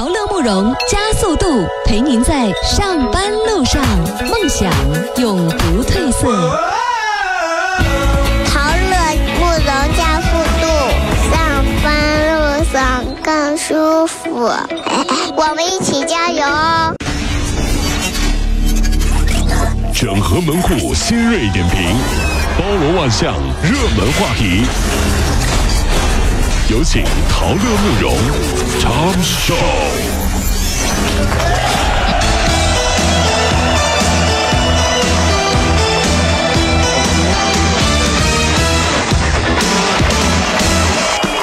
陶乐慕容加速度，陪您在上班路上梦想永不褪色。陶乐慕容加速度，上班路上更舒服。我们一起加油哦！整合门户新锐点评，包罗万象，热门话题。有请陶乐慕容长寿。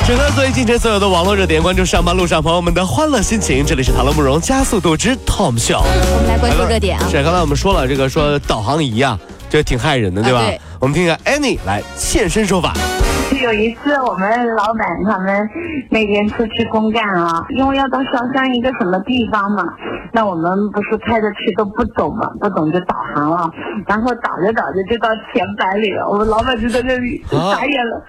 整合最近城所有的网络热点，关注上班路上朋友们的欢乐心情。这里是陶乐慕容加速度之 Tom Show。我们来关注热点啊。是刚才我们说了，这个说导航仪啊，这挺害人的，对吧？啊对我们听一下 Annie 来现身说法。有一次，我们老板他们那边出去公干啊，因为要到萧山一个什么地方嘛，那我们不是开着车都不懂嘛，不懂就导航了，然后导着导着就到前百里了，我们老板就在那里就啊傻眼了。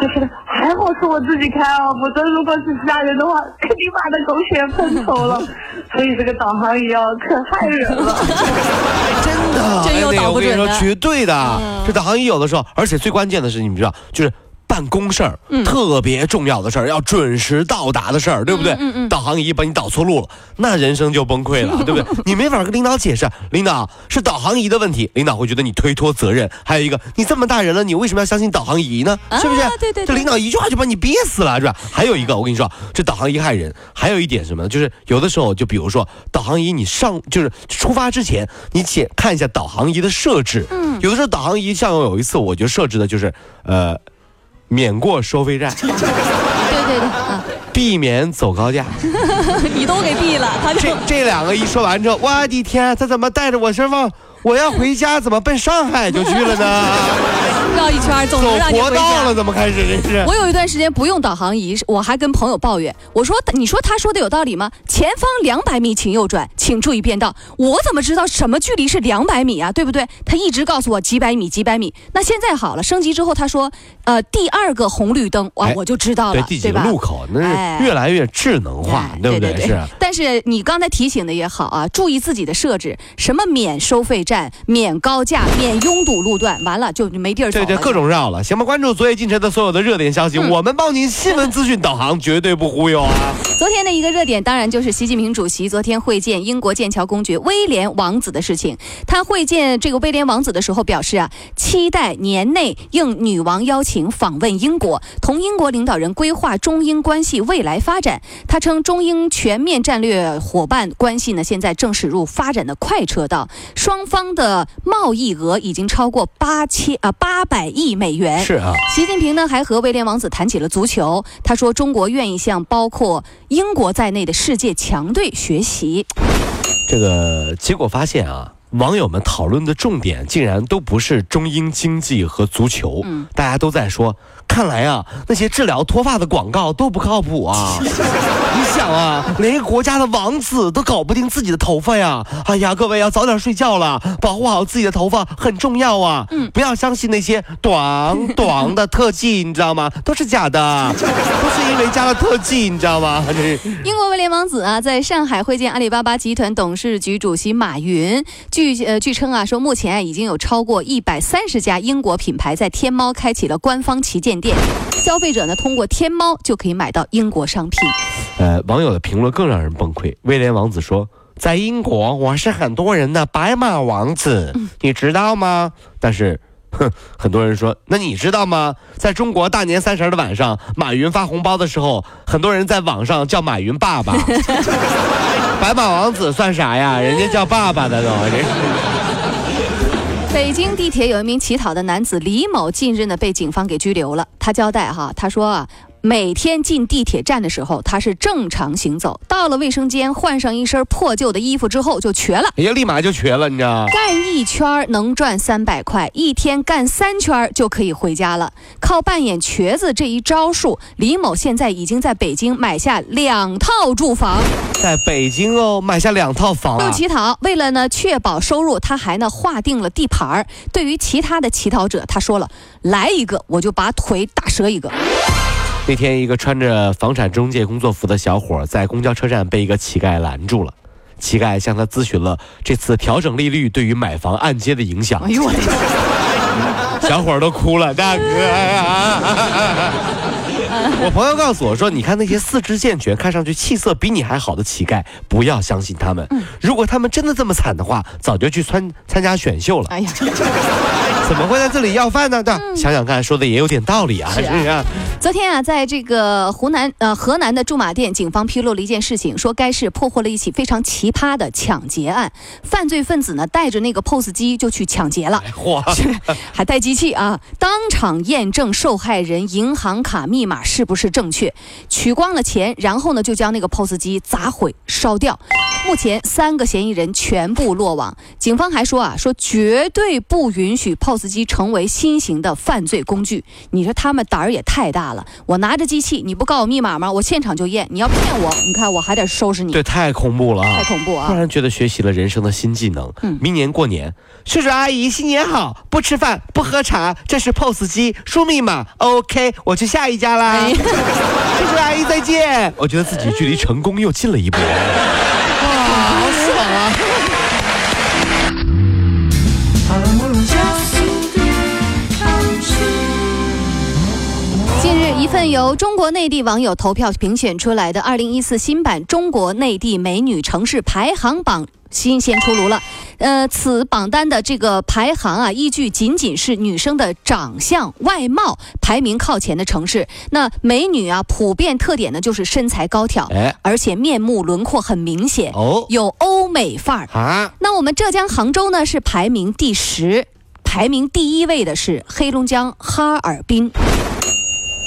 就是还好是我自己开啊，否则如果是其他人的话，肯定把那狗血喷头了。所以这个导航仪啊，可害人了。真的，真有 Annie，导不我跟你说，绝对的。嗯这导航仪有的时候，而且最关键的是，你们知道，就是。办公事儿、嗯特别重要的事儿，要准时到达的事儿，对不对？嗯嗯嗯导航仪把你导错路了，那人生就崩溃了，对不对？你没法跟领导解释，领导是导航仪的问题，领导会觉得你推脱责任。还有一个，你这么大人了，你为什么要相信导航仪呢？啊是不是？对对对这领导一句话就把你憋死了，是吧？还有一个，我跟你说，这导航仪害人。还有一点什么呢？就是有的时候，就比如说导航仪，你上就是出发之前，你先看一下导航仪的设置。嗯，有的时候导航仪像有一次，我就设置的就是呃，免过收费站，对对对，啊，避免走高架。你都给避了，他就这这两个一说完之后，我的天，他怎么带着我身往我要回家，怎么奔上海就去了呢？绕一圈，总走能让你回国道了，怎么开始这是？我有一段时间不用导航仪，我还跟朋友抱怨，我说：“你说他说的有道理吗？前方两百米请右转，请注意变道。我怎么知道什么距离是两百米啊？对不对？他一直告诉我几百米，几百米。那现在好了，升级之后他说，呃，第二个红绿灯，哇，哎我就知道了，对吧？路口，那哎是越来越智能化，哎对不对？是。但是你刚才提醒的也好啊，注意自己的设置，什么免收费站、免高架、免拥堵路段，完了就没地儿走了。对对，各种绕了。行吧，关注昨夜今晨的所有的热点消息，嗯我们帮您新闻资讯导航，绝对不忽悠啊！昨天的一个热点，当然就是习近平主席昨天会见英国剑桥公爵威廉王子的事情。他会见这个威廉王子的时候表示啊，期待年内应女王邀请访问英国，同英国领导人规划中英关系未来发展。他称，中英全面战略伙伴关系呢，现在正驶入发展的快车道，双方的贸易额已经超过八千啊八百亿美元。是啊，习近平呢还和威廉王子谈起了足球，他说中国愿意向包括英国在内的世界强队学习。这个结果发现啊。网友们讨论的重点竟然都不是中英经济和足球，嗯大家都在说，看来啊，那些治疗脱发的广告都不靠谱啊！你想啊，连一个国家的王子都搞不定自己的头发呀！哎呀，各位要早点睡觉了，保护好自己的头发很重要啊！嗯不要相信那些短短的特技，你知道吗？都是假的，都是因为加了特技，你知道吗？英国威廉王子啊，在上海会见阿里巴巴集团董事局主席马云。据呃据称啊，说目前啊已经有超过一百三十家英国品牌在天猫开启了官方旗舰店，消费者呢通过天猫就可以买到英国商品。呃，网友的评论更让人崩溃。威廉王子说：“在英国，我是很多人的白马王子，你知道吗？”但是，哼，很多人说：“那你知道吗？在中国大年三十的晚上，马云发红包的时候，很多人在网上叫马云爸爸。白马王子算啥呀？人家叫爸爸的都。北京地铁有一名乞讨的男子李某，近日呢被警方给拘留了。他交代哈，他说啊。每天进地铁站的时候，他是正常行走。到了卫生间，换上一身破旧的衣服之后，就瘸了。哎呀，立马就瘸了，你知道？干一圈能赚三百块，一天干三圈就可以回家了。靠扮演瘸子这一招数，李某现在已经在北京买下两套住房。在北京哦，买下两套房不啊！乞讨，为了呢确保收入，他还呢划定了地盘儿。对于其他的乞讨者，他说了：“来一个，我就把腿打折一个。”那天，一个穿着房产中介工作服的小伙在公交车站被一个乞丐拦住了。乞丐向他咨询了这次调整利率对于买房按揭的影响。哎呦我的天！小伙儿都哭了，大哥呀！我朋友告诉我说，你看那些四肢健全、看上去气色比你还好的乞丐，不要相信他们。如果他们真的这么惨的话，早就去参参加选秀了。哎呀，怎么会在这里要饭呢？对吧，想想看，说的也有点道理啊，是不是啊？昨天啊，在这个湖南呃河南的驻马店，警方披露了一件事情，说该市破获了一起非常奇葩的抢劫案，犯罪分子呢带着那个 POS 机就去抢劫了。嚯！还带机器啊！当场验证受害人银行卡密码是不是正确，取光了钱，然后呢就将那个 POS 机砸毁烧掉。目前三个嫌疑人全部落网。警方还说啊，说绝对不允许 POS 机成为新型的犯罪工具。你说他们胆儿也太大了！我拿着机器，你不告我密码吗？我现场就验。你要骗我，你看我还得收拾你。对，太恐怖了啊！太恐怖啊突然觉得学习了人生的新技能。嗯明年过年，叔叔阿姨新年好，不吃饭不喝茶，这是 POS 机，输密码，OK，我去下一家啦。哎叔叔 阿姨再见。我觉得自己距离成功又近了一步。日，一份由中国内地网友投票评选出来的二零一四新版中国内地美女城市排行榜。新鲜出炉了，呃，此榜单的这个排行啊，依据仅仅是女生的长相外貌排名靠前的城市。那美女啊，普遍特点呢就是身材高挑，哎而且面目轮廓很明显，哦有欧美范儿。啊，那我们浙江杭州呢是排名第十，排名第一位的是黑龙江哈尔滨，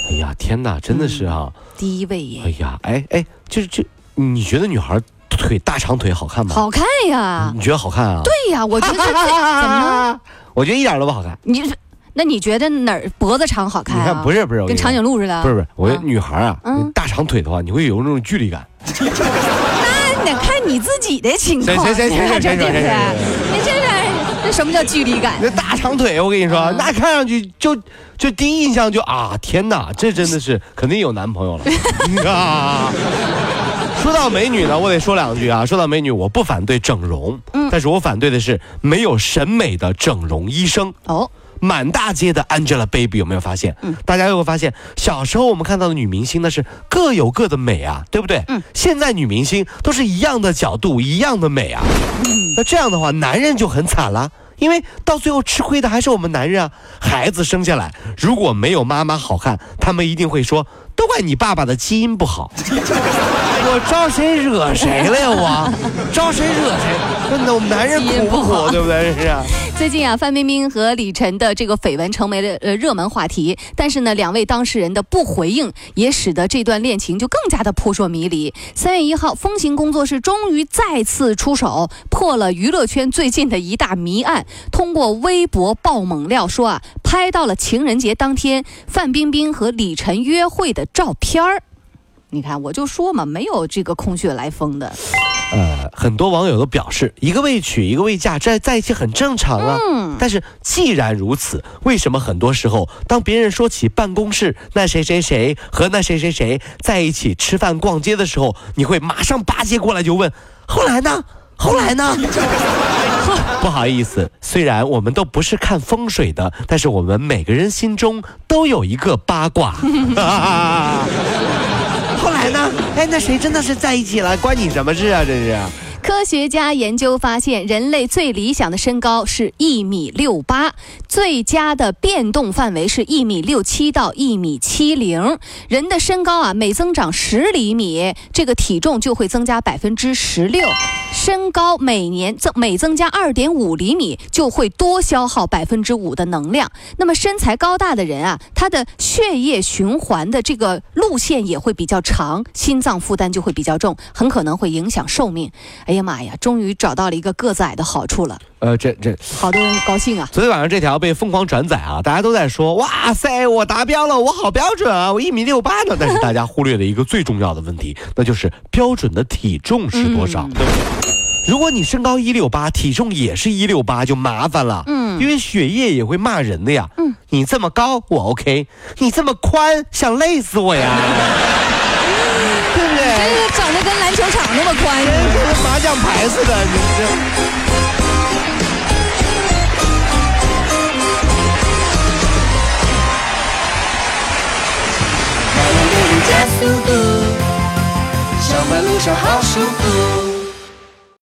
哎呀，天哪，真的是啊！第一位耶。哎呀，哎哎，就是这，你觉得女孩腿大长腿好看吗？好看呀！你觉得好看啊？对呀，我觉得这 怎么了？我觉得一点都不好看。你那你觉得哪儿脖子长好看啊？你看，不是不是，跟跟长颈鹿似的。不是不是，我觉得啊女孩啊，嗯大长腿的话，你会有那种距离感。那得看你自己的情况。行行行行行行这对不对行行？你这是这什么叫距离感？那大长腿，我跟你说，嗯那看上去就就第一印象就啊，天哪，这真的是肯定有男朋友了 啊！说到美女呢，我得说两句啊。说到美女，我不反对整容，嗯但是我反对的是没有审美的整容医生。哦，满大街的 Angelababy 有没有发现？嗯大家有没有发现，小时候我们看到的女明星那是各有各的美啊，对不对？嗯现在女明星都是一样的角度，一样的美啊。嗯那这样的话，男人就很惨了。因为到最后吃亏的还是我们男人啊！孩子生下来如果没有妈妈好看，他们一定会说都怪你爸爸的基因不好。我招谁惹谁了呀？我招谁惹谁？真的，我们男人苦不苦？对不对？是啊。最近啊，范冰冰和李晨的这个绯闻成为了呃热门话题，但是呢，两位当事人的不回应，也使得这段恋情就更加的扑朔迷离。三月一号，风行工作室终于再次出手，破了娱乐圈最近的一大谜案。通过微博爆猛料说啊，拍到了情人节当天范冰冰和李晨约会的照片儿。你看，我就说嘛，没有这个空穴来风的。呃，很多网友都表示，一个未娶，一个未嫁，在在一起很正常啊。嗯，但是既然如此，为什么很多时候，当别人说起办公室那谁谁谁和那谁谁谁在一起吃饭逛街的时候，你会马上巴结过来就问，后来呢？后来呢？不好意思，虽然我们都不是看风水的，但是我们每个人心中都有一个八卦。后 那？哎，那谁真的是在一起了？关你什么事啊？这是。科学家研究发现，人类最理想的身高是一米六八，最佳的变动范围是一米六七到一米七零。人的身高啊，每增长十厘米，这个体重就会增加百分之十六。身高每年增每增加二点五厘米，就会多消耗百分之五的能量。那么身材高大的人啊，他的血液循环的这个路线也会比较长，心脏负担就会比较重，很可能会影响寿命。哎呀妈呀，终于找到了一个个子矮的好处了，呃，这这好多人高兴啊！昨天晚上这条被疯狂转载啊，大家都在说，哇塞，我达标了，我好标准啊，我一米六八呢。但是大家忽略了一个最重要的问题，那就是标准的体重是多少，嗯对不对？如果你身高一六八，体重也是一六八，就麻烦了。嗯，嗯因为血液也会骂人的呀。嗯，你这么高我 OK，你这么宽想累死我呀，篮球场那么宽。跟跟麻将牌似的，你这。加速度，上班路上好舒服。